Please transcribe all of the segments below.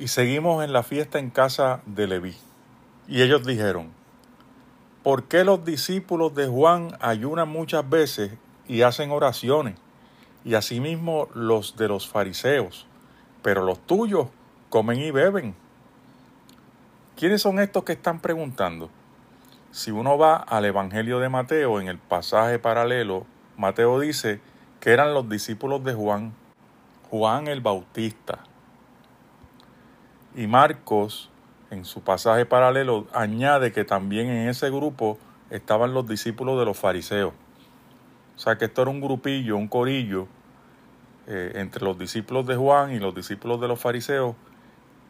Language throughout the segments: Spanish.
Y seguimos en la fiesta en casa de Leví. Y ellos dijeron, ¿por qué los discípulos de Juan ayunan muchas veces y hacen oraciones? Y asimismo los de los fariseos, pero los tuyos comen y beben. ¿Quiénes son estos que están preguntando? Si uno va al Evangelio de Mateo, en el pasaje paralelo, Mateo dice que eran los discípulos de Juan, Juan el Bautista. Y Marcos, en su pasaje paralelo, añade que también en ese grupo estaban los discípulos de los fariseos. O sea que esto era un grupillo, un corillo, eh, entre los discípulos de Juan y los discípulos de los fariseos,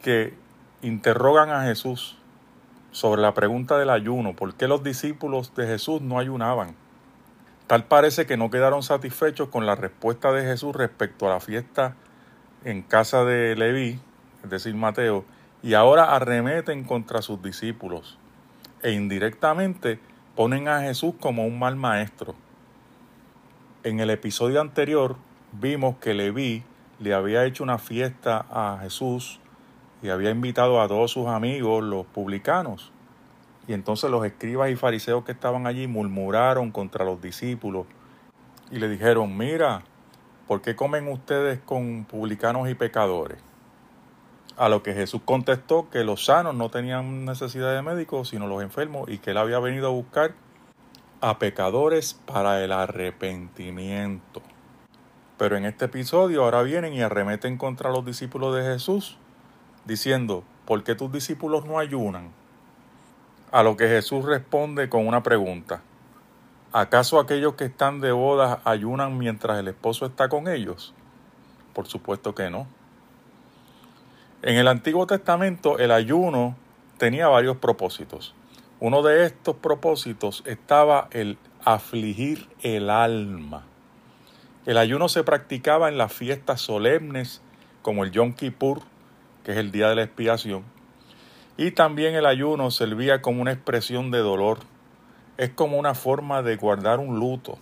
que interrogan a Jesús sobre la pregunta del ayuno, ¿por qué los discípulos de Jesús no ayunaban? Tal parece que no quedaron satisfechos con la respuesta de Jesús respecto a la fiesta en casa de Leví, es decir, Mateo, y ahora arremeten contra sus discípulos e indirectamente ponen a Jesús como un mal maestro. En el episodio anterior vimos que Leví le había hecho una fiesta a Jesús y había invitado a todos sus amigos, los publicanos. Y entonces los escribas y fariseos que estaban allí murmuraron contra los discípulos y le dijeron, mira, ¿por qué comen ustedes con publicanos y pecadores? A lo que Jesús contestó que los sanos no tenían necesidad de médicos, sino los enfermos, y que él había venido a buscar a pecadores para el arrepentimiento. Pero en este episodio ahora vienen y arremeten contra los discípulos de Jesús diciendo, ¿por qué tus discípulos no ayunan? A lo que Jesús responde con una pregunta. ¿Acaso aquellos que están de bodas ayunan mientras el esposo está con ellos? Por supuesto que no. En el Antiguo Testamento el ayuno tenía varios propósitos. Uno de estos propósitos estaba el afligir el alma. El ayuno se practicaba en las fiestas solemnes como el Yom Kippur, que es el día de la expiación. Y también el ayuno servía como una expresión de dolor. Es como una forma de guardar un luto.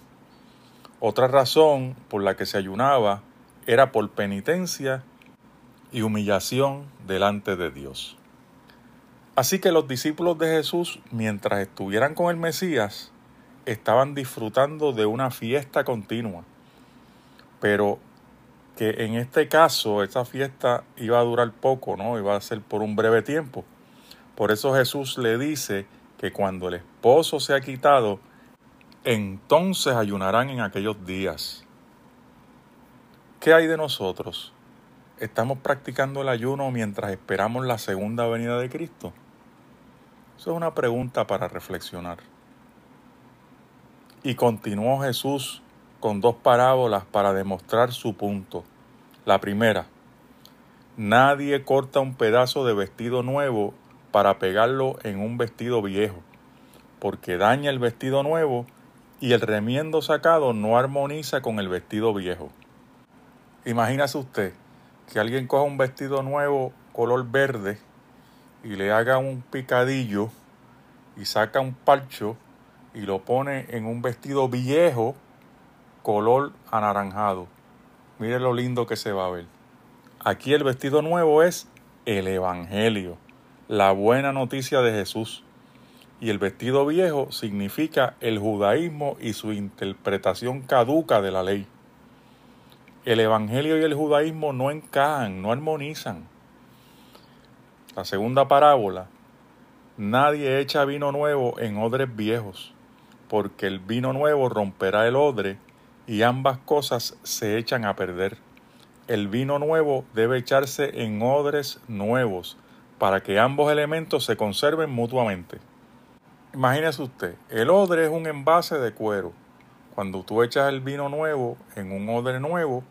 Otra razón por la que se ayunaba era por penitencia y humillación delante de Dios. Así que los discípulos de Jesús, mientras estuvieran con el Mesías, estaban disfrutando de una fiesta continua. Pero que en este caso esa fiesta iba a durar poco, ¿no? Iba a ser por un breve tiempo. Por eso Jesús le dice que cuando el esposo se ha quitado, entonces ayunarán en aquellos días. ¿Qué hay de nosotros? ¿Estamos practicando el ayuno mientras esperamos la segunda venida de Cristo? Eso es una pregunta para reflexionar. Y continuó Jesús con dos parábolas para demostrar su punto. La primera, nadie corta un pedazo de vestido nuevo para pegarlo en un vestido viejo, porque daña el vestido nuevo y el remiendo sacado no armoniza con el vestido viejo. Imagínase usted que alguien coja un vestido nuevo color verde y le haga un picadillo y saca un parcho y lo pone en un vestido viejo color anaranjado. Mire lo lindo que se va a ver. Aquí el vestido nuevo es el Evangelio, la buena noticia de Jesús. Y el vestido viejo significa el judaísmo y su interpretación caduca de la ley. El Evangelio y el judaísmo no encajan, no armonizan. La segunda parábola, nadie echa vino nuevo en odres viejos, porque el vino nuevo romperá el odre y ambas cosas se echan a perder. El vino nuevo debe echarse en odres nuevos para que ambos elementos se conserven mutuamente. Imagínese usted, el odre es un envase de cuero. Cuando tú echas el vino nuevo en un odre nuevo,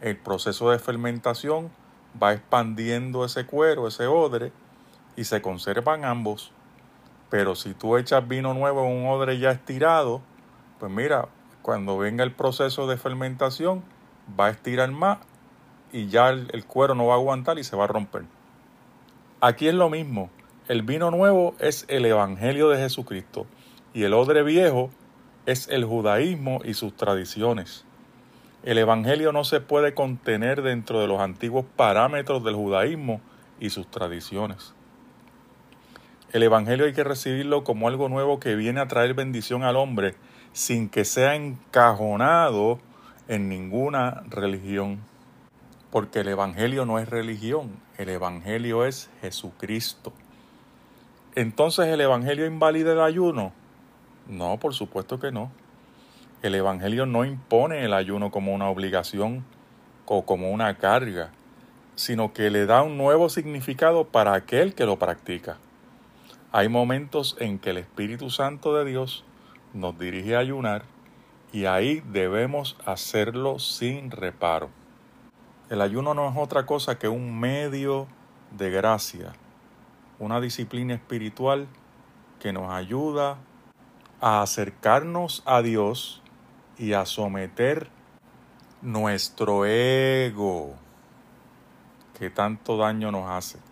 el proceso de fermentación va expandiendo ese cuero, ese odre, y se conservan ambos. Pero si tú echas vino nuevo en un odre ya estirado, pues mira, cuando venga el proceso de fermentación, va a estirar más y ya el, cuero no va a aguantar y se va a romper. Aquí es lo mismo. El vino nuevo es el Evangelio de Jesucristo y el odre viejo es el judaísmo y sus tradiciones. El Evangelio no se puede contener dentro de los antiguos parámetros del judaísmo y sus tradiciones. El Evangelio hay que recibirlo como algo nuevo que viene a traer bendición al hombre sin que sea encajonado en ninguna religión. Porque el Evangelio no es religión, el Evangelio es Jesucristo. Entonces, ¿el Evangelio invalida el ayuno? No, por supuesto que no. El Evangelio no impone el ayuno como una obligación o como una carga, sino que le da un nuevo significado para aquel que lo practica. Hay momentos en que el Espíritu Santo de Dios nos dirige a ayunar y ahí debemos hacerlo sin reparo. El ayuno no es otra cosa que un medio de gracia, una disciplina espiritual que nos ayuda a acercarnos a Dios y a someter nuestro ego que tanto daño nos hace.